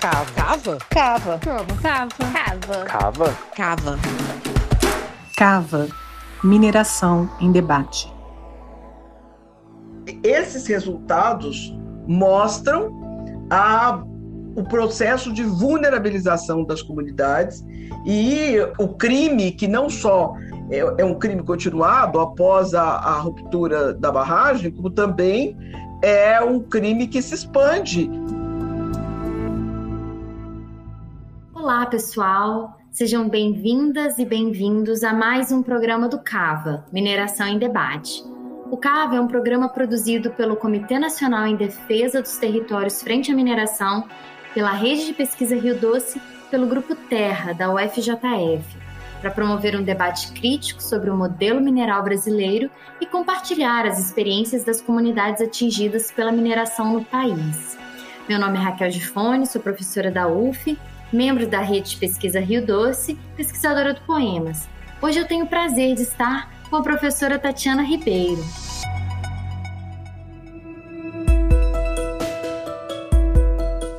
Cava. Cava? Cava. Cava. Cava. Cava. Cava. Cava. Mineração em debate. Esses resultados mostram a, o processo de vulnerabilização das comunidades e o crime que não só é, é um crime continuado após a, a ruptura da barragem, como também é um crime que se expande. Olá, pessoal. Sejam bem-vindas e bem-vindos a mais um programa do CAVA, Mineração em Debate. O CAVA é um programa produzido pelo Comitê Nacional em Defesa dos Territórios Frente à Mineração, pela Rede de Pesquisa Rio Doce, pelo Grupo Terra, da UFJF, para promover um debate crítico sobre o modelo mineral brasileiro e compartilhar as experiências das comunidades atingidas pela mineração no país. Meu nome é Raquel Gifone, sou professora da UF, membro da Rede de Pesquisa Rio Doce, pesquisadora do Poemas. Hoje eu tenho o prazer de estar com a professora Tatiana Ribeiro.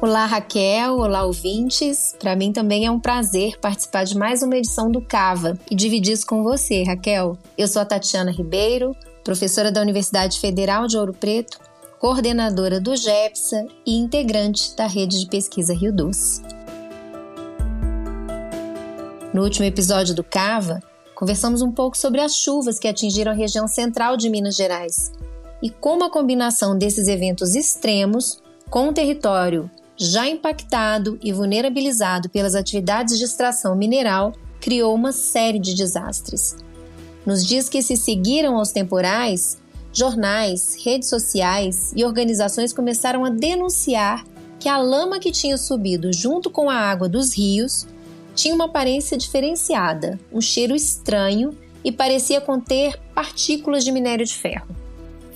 Olá, Raquel. Olá, ouvintes. Para mim também é um prazer participar de mais uma edição do Cava e dividir isso com você, Raquel. Eu sou a Tatiana Ribeiro, professora da Universidade Federal de Ouro Preto, coordenadora do GEPSA e integrante da Rede de Pesquisa Rio Doce. No último episódio do Cava, conversamos um pouco sobre as chuvas que atingiram a região central de Minas Gerais e como a combinação desses eventos extremos com o território já impactado e vulnerabilizado pelas atividades de extração mineral criou uma série de desastres. Nos dias que se seguiram aos temporais, jornais, redes sociais e organizações começaram a denunciar que a lama que tinha subido junto com a água dos rios tinha uma aparência diferenciada, um cheiro estranho e parecia conter partículas de minério de ferro.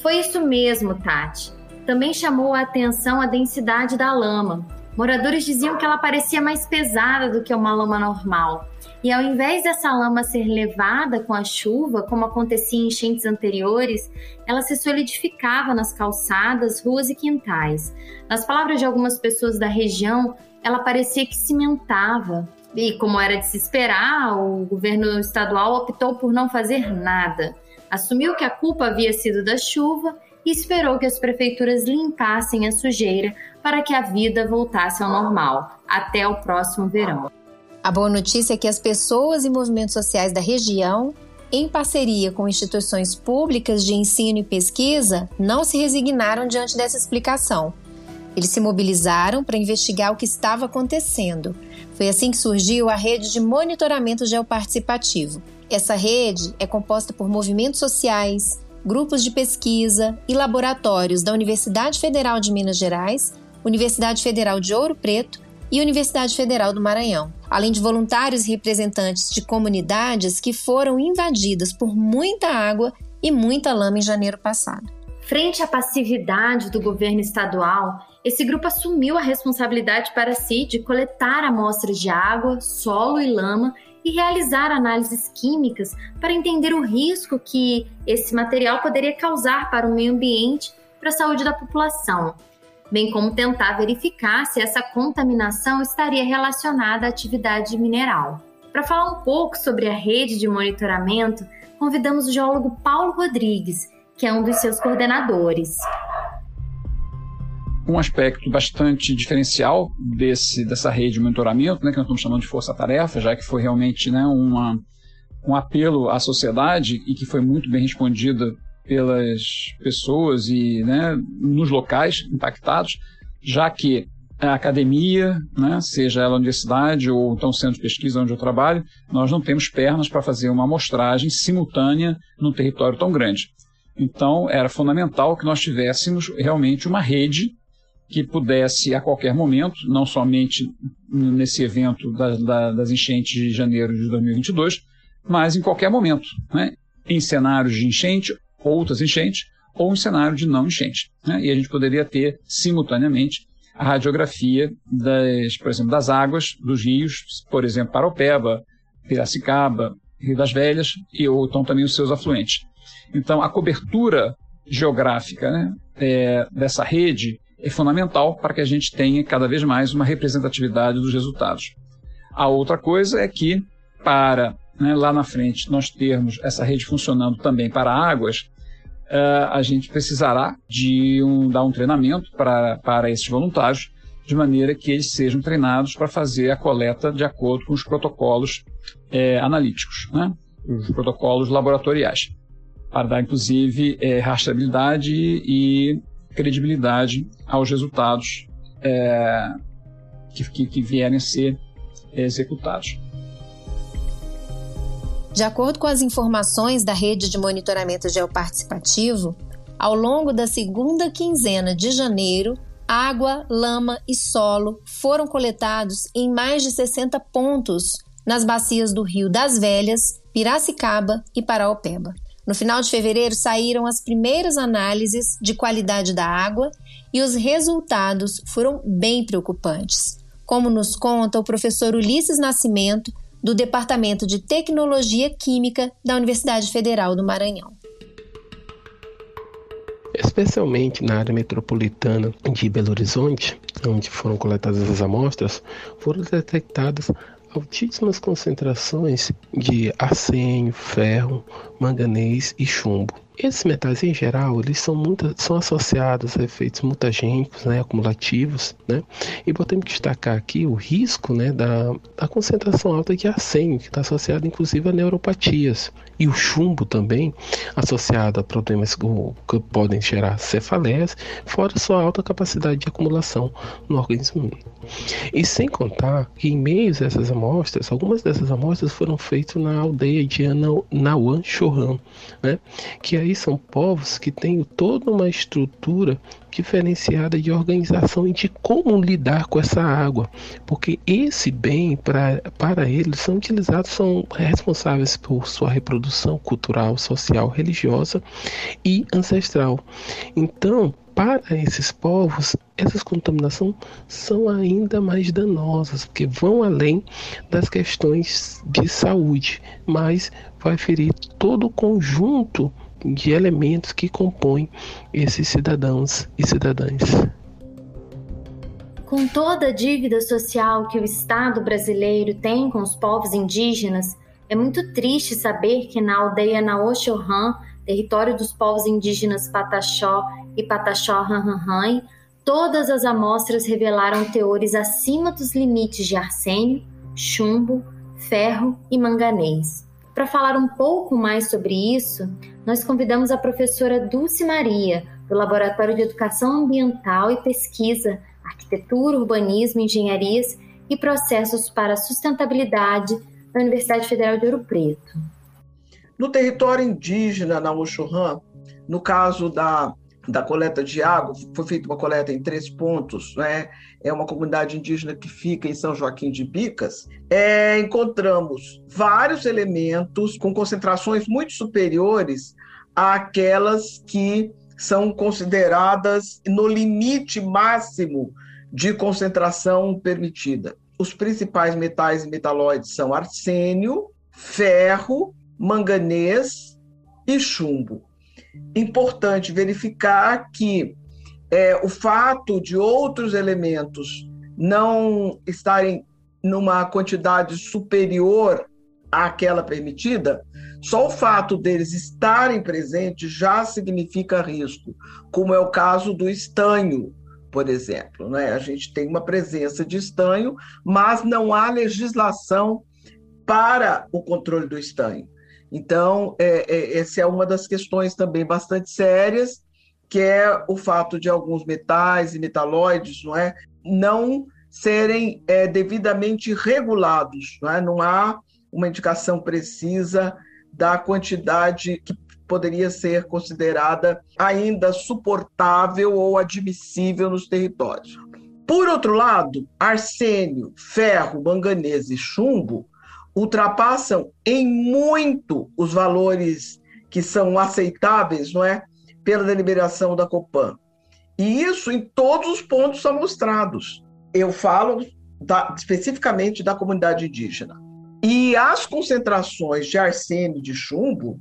Foi isso mesmo, Tati. Também chamou a atenção a densidade da lama. Moradores diziam que ela parecia mais pesada do que uma lama normal. E ao invés dessa lama ser levada com a chuva, como acontecia em enchentes anteriores, ela se solidificava nas calçadas, ruas e quintais. Nas palavras de algumas pessoas da região, ela parecia que cimentava. E como era de se esperar, o governo estadual optou por não fazer nada. Assumiu que a culpa havia sido da chuva e esperou que as prefeituras limpassem a sujeira para que a vida voltasse ao normal, até o próximo verão. A boa notícia é que as pessoas e movimentos sociais da região, em parceria com instituições públicas de ensino e pesquisa, não se resignaram diante dessa explicação. Eles se mobilizaram para investigar o que estava acontecendo. Foi assim que surgiu a rede de monitoramento geoparticipativo. Essa rede é composta por movimentos sociais, grupos de pesquisa e laboratórios da Universidade Federal de Minas Gerais, Universidade Federal de Ouro Preto e Universidade Federal do Maranhão, além de voluntários e representantes de comunidades que foram invadidas por muita água e muita lama em janeiro passado. Frente à passividade do governo estadual, esse grupo assumiu a responsabilidade para si de coletar amostras de água, solo e lama e realizar análises químicas para entender o risco que esse material poderia causar para o meio ambiente e para a saúde da população, bem como tentar verificar se essa contaminação estaria relacionada à atividade mineral. Para falar um pouco sobre a rede de monitoramento, convidamos o geólogo Paulo Rodrigues, que é um dos seus coordenadores. Um aspecto bastante diferencial desse, dessa rede de monitoramento, né, que nós estamos chamando de força-tarefa, já que foi realmente né, uma, um apelo à sociedade e que foi muito bem respondida pelas pessoas e né, nos locais impactados, já que a academia, né, seja ela universidade ou então centro de pesquisa onde eu trabalho, nós não temos pernas para fazer uma amostragem simultânea num território tão grande. Então, era fundamental que nós tivéssemos realmente uma rede que pudesse, a qualquer momento, não somente nesse evento da, da, das enchentes de janeiro de 2022, mas em qualquer momento, né? em cenários de enchente, outras enchentes, ou em cenário de não enchente. Né? E a gente poderia ter, simultaneamente, a radiografia, das, por exemplo, das águas dos rios, por exemplo, Paropeba, Piracicaba, Rio das Velhas, e ou então também os seus afluentes. Então, a cobertura geográfica né, é, dessa rede é fundamental para que a gente tenha cada vez mais uma representatividade dos resultados. A outra coisa é que, para né, lá na frente nós termos essa rede funcionando também para águas, uh, a gente precisará de um, dar um treinamento para, para esses voluntários, de maneira que eles sejam treinados para fazer a coleta de acordo com os protocolos é, analíticos, né, os protocolos laboratoriais, para dar inclusive é, rastreabilidade e credibilidade aos resultados é, que, que, que vierem a ser executados. De acordo com as informações da rede de monitoramento geoparticipativo, ao longo da segunda quinzena de janeiro, água, lama e solo foram coletados em mais de 60 pontos nas bacias do Rio das Velhas, Piracicaba e Paraopeba. No final de fevereiro saíram as primeiras análises de qualidade da água e os resultados foram bem preocupantes, como nos conta o professor Ulisses Nascimento, do Departamento de Tecnologia Química da Universidade Federal do Maranhão. Especialmente na área metropolitana de Belo Horizonte, onde foram coletadas as amostras, foram detectadas altíssimas concentrações de arsênio, ferro, manganês e chumbo. Esses metais em geral, eles são, muito, são associados a efeitos mutagênicos, né, acumulativos, né? E podemos destacar aqui o risco, né, da, da concentração alta de arsênio, que está associado inclusive a neuropatias. E o chumbo também, associado a problemas que podem gerar cefaleias, fora sua alta capacidade de acumulação no organismo. E sem contar que em meio a essas amostras, algumas dessas amostras foram feitas na aldeia de Nauan Chohan, né? que aí são povos que têm toda uma estrutura diferenciada de organização e de como lidar com essa água, porque esse bem pra, para eles são utilizados, são responsáveis por sua reprodução cultural, social, religiosa e ancestral. Então, para esses povos, essas contaminações são ainda mais danosas, porque vão além das questões de saúde, mas vai ferir todo o conjunto de elementos que compõem esses cidadãos e cidadãs. Com toda a dívida social que o Estado brasileiro tem com os povos indígenas, é muito triste saber que na aldeia Naoxohan, território dos povos indígenas Pataxó e Pataxó Ranranhan, todas as amostras revelaram teores acima dos limites de arsênio, chumbo, ferro e manganês. Para falar um pouco mais sobre isso, nós convidamos a professora Dulce Maria, do Laboratório de Educação Ambiental e Pesquisa, Arquitetura, Urbanismo, Engenharias e Processos para a Sustentabilidade da Universidade Federal de Ouro Preto. No território indígena, na Oxurrã, no caso da, da coleta de água, foi feita uma coleta em três pontos, né? é uma comunidade indígena que fica em São Joaquim de Bicas, é, encontramos vários elementos com concentrações muito superiores àquelas que são consideradas no limite máximo de concentração permitida. Os principais metais e metalóides são arsênio, ferro, manganês e chumbo. Importante verificar que é, o fato de outros elementos não estarem numa quantidade superior àquela permitida, só o fato deles estarem presentes já significa risco, como é o caso do estanho, por exemplo. Né? A gente tem uma presença de estanho, mas não há legislação para o controle do estanho. Então, é, é, essa é uma das questões também bastante sérias que é o fato de alguns metais e metalóides não, é, não serem é, devidamente regulados. Não, é? não há uma indicação precisa da quantidade que poderia ser considerada ainda suportável ou admissível nos territórios. Por outro lado, arsênio, ferro, manganês e chumbo ultrapassam em muito os valores que são aceitáveis, não é, pela deliberação da Copan. E isso em todos os pontos amostrados. Eu falo da, especificamente da comunidade indígena. E as concentrações de arsênio de chumbo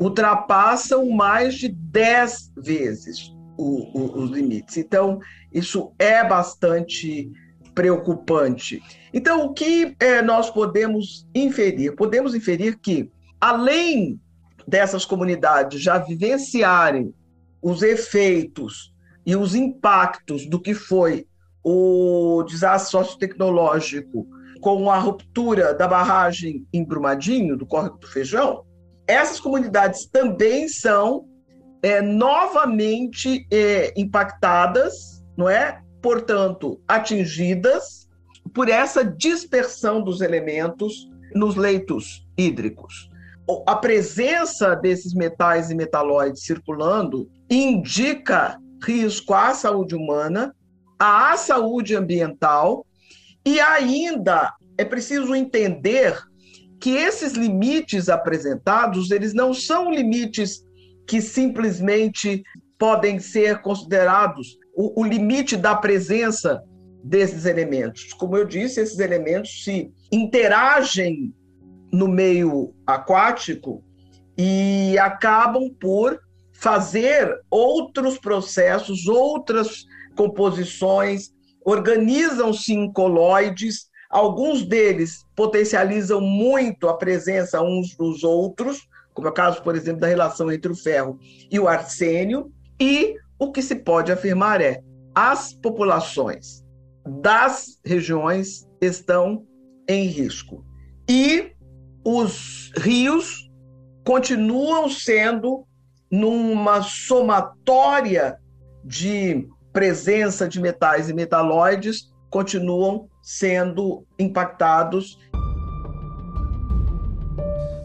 ultrapassam mais de 10 vezes o, o, os limites. Então, isso é bastante preocupante. Então, o que é, nós podemos inferir? Podemos inferir que, além dessas comunidades já vivenciarem os efeitos e os impactos do que foi o desastre sociotecnológico com a ruptura da barragem em Brumadinho, do Córrego do Feijão, essas comunidades também são é, novamente é, impactadas, não é? Portanto, atingidas por essa dispersão dos elementos nos leitos hídricos. A presença desses metais e metalóides circulando indica risco à saúde humana, à saúde ambiental e ainda é preciso entender que esses limites apresentados, eles não são limites que simplesmente podem ser considerados o, o limite da presença desses elementos. Como eu disse, esses elementos se interagem no meio aquático e acabam por fazer outros processos, outras composições, organizam-se em coloides, alguns deles potencializam muito a presença uns dos outros, como é o caso, por exemplo, da relação entre o ferro e o arsênio, e o que se pode afirmar é as populações das regiões estão em risco. E os rios continuam sendo numa somatória de presença de metais e metalóides, continuam sendo impactados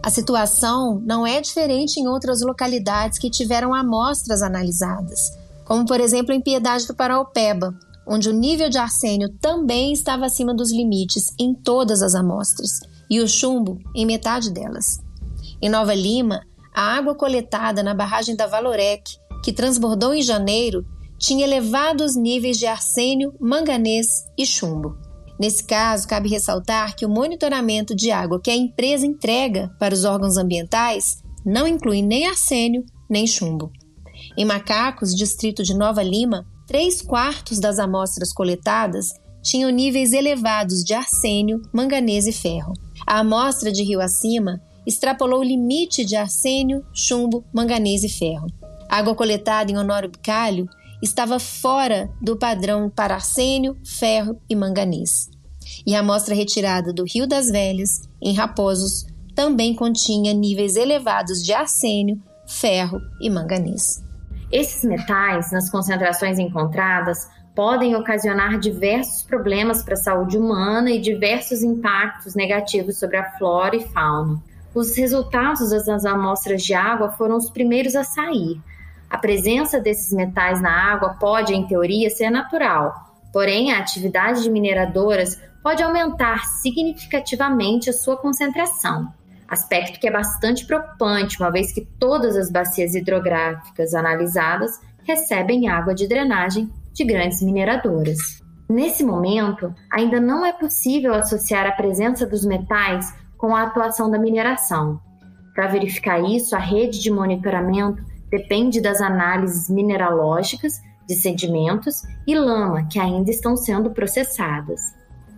a situação não é diferente em outras localidades que tiveram amostras analisadas, como por exemplo em Piedade do Paraupeba, onde o nível de arsênio também estava acima dos limites em todas as amostras, e o chumbo em metade delas. Em Nova Lima, a água coletada na barragem da Valorec, que transbordou em janeiro, tinha elevados níveis de arsênio, manganês e chumbo. Nesse caso, cabe ressaltar que o monitoramento de água que a empresa entrega para os órgãos ambientais não inclui nem arsênio nem chumbo. Em Macacos, distrito de Nova Lima, três quartos das amostras coletadas tinham níveis elevados de arsênio, manganês e ferro. A amostra de rio acima extrapolou o limite de arsênio, chumbo, manganês e ferro. Água coletada em Honório Bicalho estava fora do padrão para arsênio, ferro e manganês. E a amostra retirada do Rio das Velhas, em Raposos, também continha níveis elevados de arsênio, ferro e manganês. Esses metais, nas concentrações encontradas, podem ocasionar diversos problemas para a saúde humana e diversos impactos negativos sobre a flora e fauna. Os resultados das amostras de água foram os primeiros a sair, a presença desses metais na água pode, em teoria, ser natural, porém a atividade de mineradoras pode aumentar significativamente a sua concentração. Aspecto que é bastante preocupante, uma vez que todas as bacias hidrográficas analisadas recebem água de drenagem de grandes mineradoras. Nesse momento, ainda não é possível associar a presença dos metais com a atuação da mineração. Para verificar isso, a rede de monitoramento depende das análises mineralógicas de sedimentos e lama que ainda estão sendo processadas.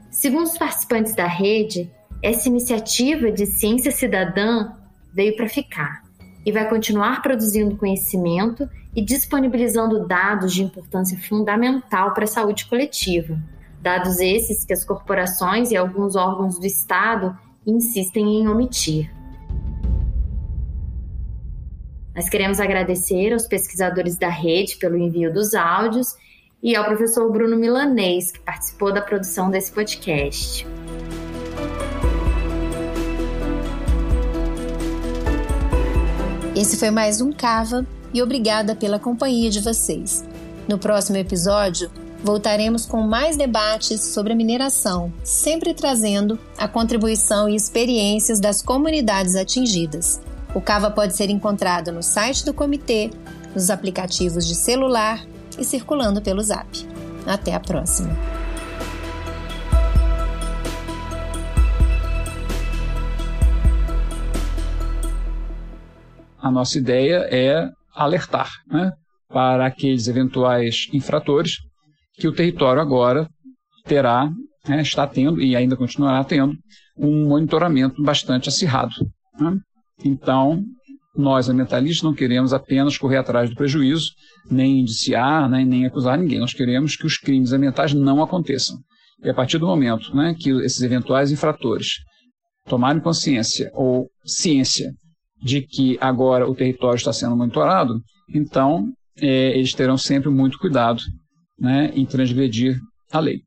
Segundo os participantes da rede, essa iniciativa de ciência cidadã veio para ficar e vai continuar produzindo conhecimento e disponibilizando dados de importância fundamental para a saúde coletiva. Dados esses que as corporações e alguns órgãos do Estado insistem em omitir. Nós queremos agradecer aos pesquisadores da rede pelo envio dos áudios e ao professor Bruno Milanês, que participou da produção desse podcast. Esse foi mais um Cava e obrigada pela companhia de vocês. No próximo episódio, voltaremos com mais debates sobre a mineração, sempre trazendo a contribuição e experiências das comunidades atingidas. O Cava pode ser encontrado no site do comitê, nos aplicativos de celular e circulando pelo Zap. Até a próxima! A nossa ideia é alertar, né? para aqueles eventuais infratores que o território agora terá, né, está tendo e ainda continuará tendo um monitoramento bastante acirrado. Né? Então, nós, ambientalistas, não queremos apenas correr atrás do prejuízo, nem indiciar, né, nem acusar ninguém. Nós queremos que os crimes ambientais não aconteçam. E a partir do momento né, que esses eventuais infratores tomarem consciência ou ciência de que agora o território está sendo monitorado, então é, eles terão sempre muito cuidado né, em transgredir a lei.